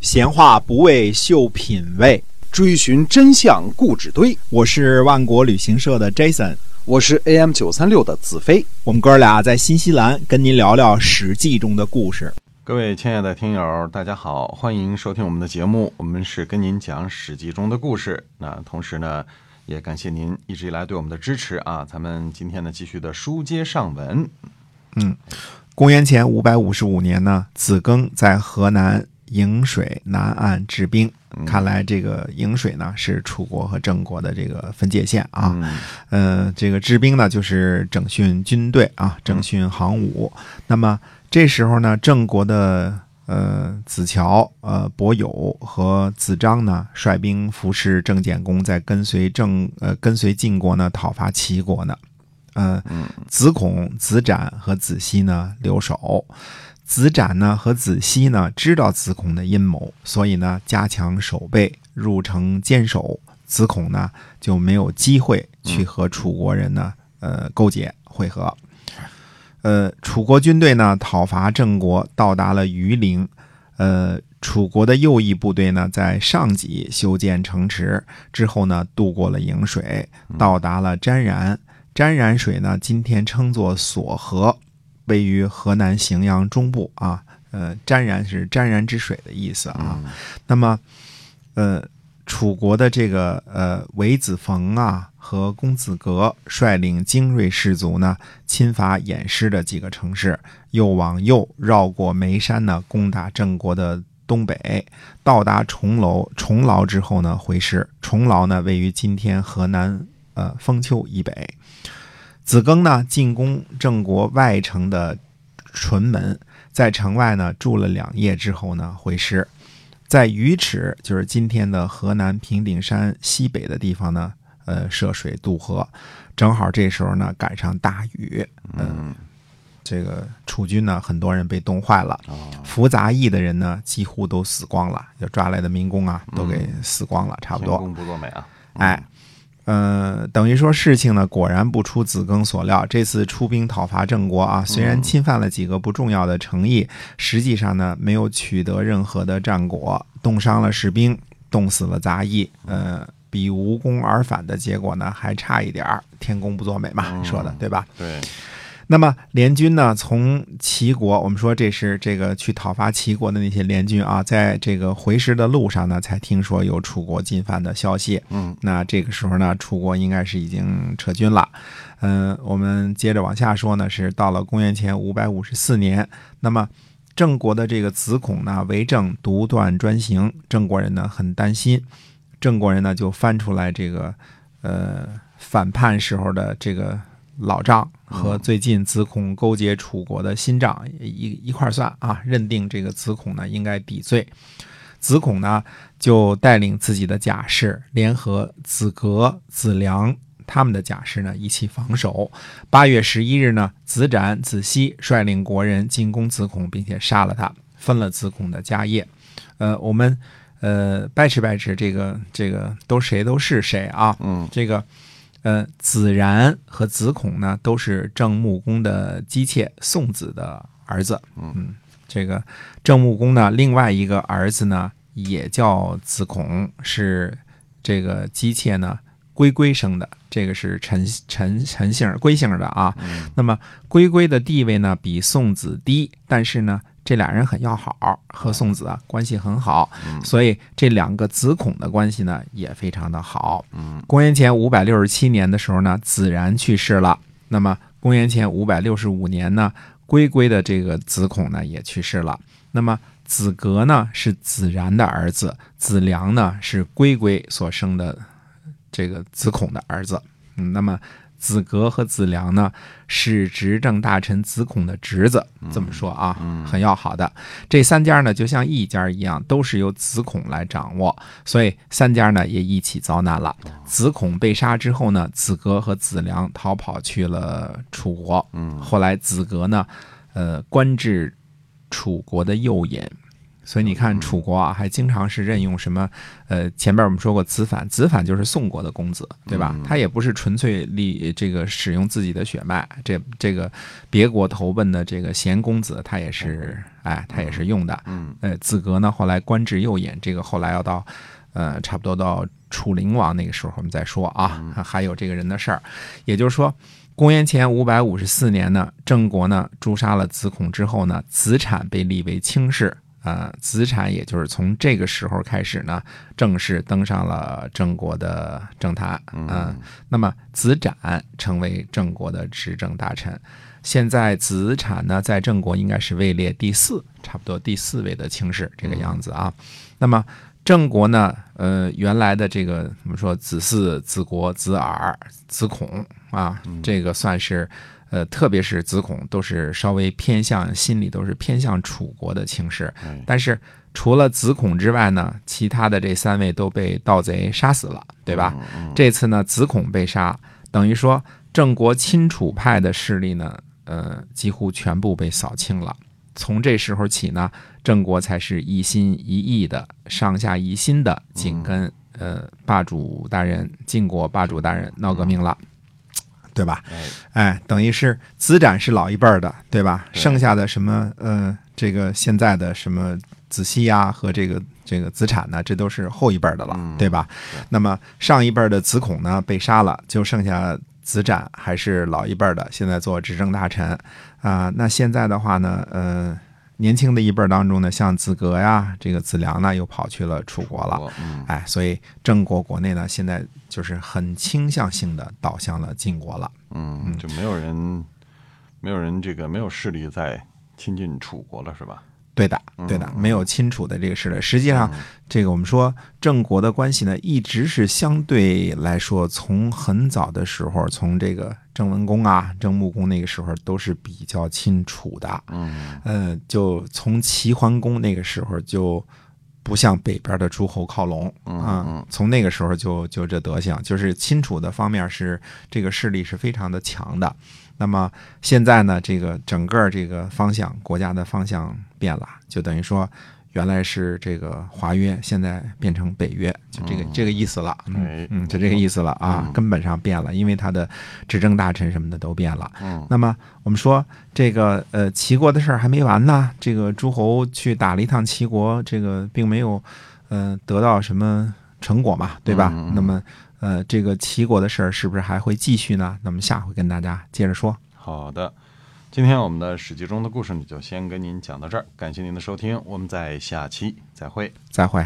闲话不为秀品味，追寻真相故纸堆。我是万国旅行社的 Jason，我是 AM 九三六的子飞。我们哥俩在新西兰跟您聊聊《史记》中的故事。各位亲爱的听友，大家好，欢迎收听我们的节目。我们是跟您讲《史记》中的故事。那同时呢，也感谢您一直以来对我们的支持啊。咱们今天呢，继续的书接上文。嗯，公元前五百五十五年呢，子庚在河南。颍水南岸治兵，看来这个颍水呢是楚国和郑国的这个分界线啊。呃，这个治兵呢就是整训军队啊，整训行伍。那么这时候呢，郑国的呃子乔、呃伯友和子张呢率兵服侍郑简公，在跟随郑呃跟随晋国呢讨伐齐国呢。呃，子孔、子展和子西呢留守。子展呢和子西呢知道子孔的阴谋，所以呢加强守备，入城坚守。子孔呢就没有机会去和楚国人呢呃勾结会合。呃，楚国军队呢讨伐郑国，到达了榆林。呃，楚国的右翼部队呢在上级修建城池之后呢，渡过了颍水，到达了沾然。沾然水呢，今天称作索河。位于河南荥阳中部啊，呃，沾然是沾然之水的意思啊。那么，呃，楚国的这个呃韦子冯啊和公子革率领精锐士卒呢，侵伐偃师的几个城市，又往右绕过眉山呢，攻打郑国的东北，到达重楼重劳之后呢，回师。重劳呢，位于今天河南呃封丘以北。子庚呢进攻郑国外城的淳门，在城外呢住了两夜之后呢回师，在鱼池，就是今天的河南平顶山西北的地方呢，呃涉水渡河，正好这时候呢赶上大雨，嗯，这个楚军呢很多人被冻坏了，服杂役的人呢几乎都死光了，就抓来的民工啊都给死光了，差不多。天公不作美啊，哎。呃，等于说事情呢，果然不出子庚所料。这次出兵讨伐郑国啊，虽然侵犯了几个不重要的城邑，实际上呢，没有取得任何的战果，冻伤了士兵，冻死了杂役。呃，比无功而返的结果呢，还差一点儿。天公不作美嘛，说的对吧？对。那么联军呢？从齐国，我们说这是这个去讨伐齐国的那些联军啊，在这个回师的路上呢，才听说有楚国进犯的消息。嗯，那这个时候呢，楚国应该是已经撤军了。嗯，我们接着往下说呢，是到了公元前五百五十四年，那么郑国的这个子孔呢为政独断专行，郑国人呢很担心，郑国人呢就翻出来这个呃反叛时候的这个。老账和最近子孔勾结楚国的新账一一块算啊，认定这个子孔呢应该抵罪。子孔呢就带领自己的甲士，联合子革、子良他们的甲士呢一起防守。八月十一日呢，子展、子西率领国人进攻子孔，并且杀了他，分了子孔的家业。呃，我们呃掰扯掰扯，这个这个都谁都是谁啊？嗯，这个。呃，子然和子孔呢，都是郑穆公的姬妾宋子的儿子。嗯，这个郑穆公呢，另外一个儿子呢，也叫子孔，是这个姬妾呢，龟龟生的。这个是陈陈陈姓龟姓的啊。那么龟龟的地位呢，比宋子低，但是呢。这俩人很要好，和宋子啊关系很好，所以这两个子孔的关系呢也非常的好。公元前五百六十七年的时候呢，子然去世了。那么公元前五百六十五年呢，龟龟的这个子孔呢也去世了。那么子革呢是子然的儿子，子良呢是龟龟所生的这个子孔的儿子。嗯，那么。子格和子良呢，是执政大臣子孔的侄子，这么说啊，很要好的。这三家呢，就像一家一样，都是由子孔来掌握，所以三家呢也一起遭难了。子孔被杀之后呢，子格和子良逃跑去了楚国。嗯，后来子格呢，呃，官至楚国的右尹。所以你看楚国啊，还经常是任用什么，呃，前边我们说过子反，子反就是宋国的公子，对吧？他也不是纯粹立这个使用自己的血脉，这这个别国投奔的这个贤公子，他也是，哎，他也是用的。嗯，呃，子格呢，后来官至右尹，这个后来要到，呃，差不多到楚灵王那个时候我们再说啊，还有这个人的事儿，也就是说。公元前五百五十四年呢，郑国呢诛杀了子孔之后呢，子产被立为卿士啊。子产也就是从这个时候开始呢，正式登上了郑国的政坛啊。那么子展成为郑国的执政大臣。现在子产呢，在郑国应该是位列第四，差不多第四位的卿士这个样子啊。那么。郑国呢，呃，原来的这个怎么说？子嗣、子国、子耳、子孔啊，这个算是，呃，特别是子孔，都是稍微偏向心里都是偏向楚国的情势。但是除了子孔之外呢，其他的这三位都被盗贼杀死了，对吧？这次呢，子孔被杀，等于说郑国亲楚派的势力呢，呃，几乎全部被扫清了。从这时候起呢，郑国才是一心一意的、上下一心的紧跟呃霸主大人晋国霸主大人闹革命了，对吧？哎，等于是子展是老一辈儿的，对吧？剩下的什么呃，这个现在的什么子西呀和这个这个子产呢，这都是后一辈的了，对吧？那么上一辈的子孔呢被杀了，就剩下子展还是老一辈的，现在做执政大臣。啊，那现在的话呢，呃，年轻的一辈当中呢，像子格呀，这个子良呢，又跑去了楚国了，哎，所以郑国国内呢，现在就是很倾向性的倒向了晋国了，嗯，就没有人，没有人这个没有势力再亲近楚国了，是吧？对的，对的，没有亲楚的这个势力。实际上，这个我们说郑国的关系呢，一直是相对来说，从很早的时候，从这个郑文公啊、郑穆公那个时候，都是比较亲楚的。嗯，呃，就从齐桓公那个时候，就不向北边的诸侯靠拢啊。从那个时候就就这德行，就是亲楚的方面是这个势力是非常的强的。那么现在呢，这个整个这个方向，国家的方向变了，就等于说，原来是这个华约，现在变成北约，就这个这个意思了。嗯嗯，就这个意思了啊，根本上变了，因为他的执政大臣什么的都变了。嗯，那么我们说这个呃齐国的事儿还没完呢，这个诸侯去打了一趟齐国，这个并没有呃得到什么成果嘛，对吧？那么。呃，这个齐国的事儿是不是还会继续呢？那么下回跟大家接着说。好的，今天我们的史记中的故事呢，就先跟您讲到这儿。感谢您的收听，我们在下期再会。再会。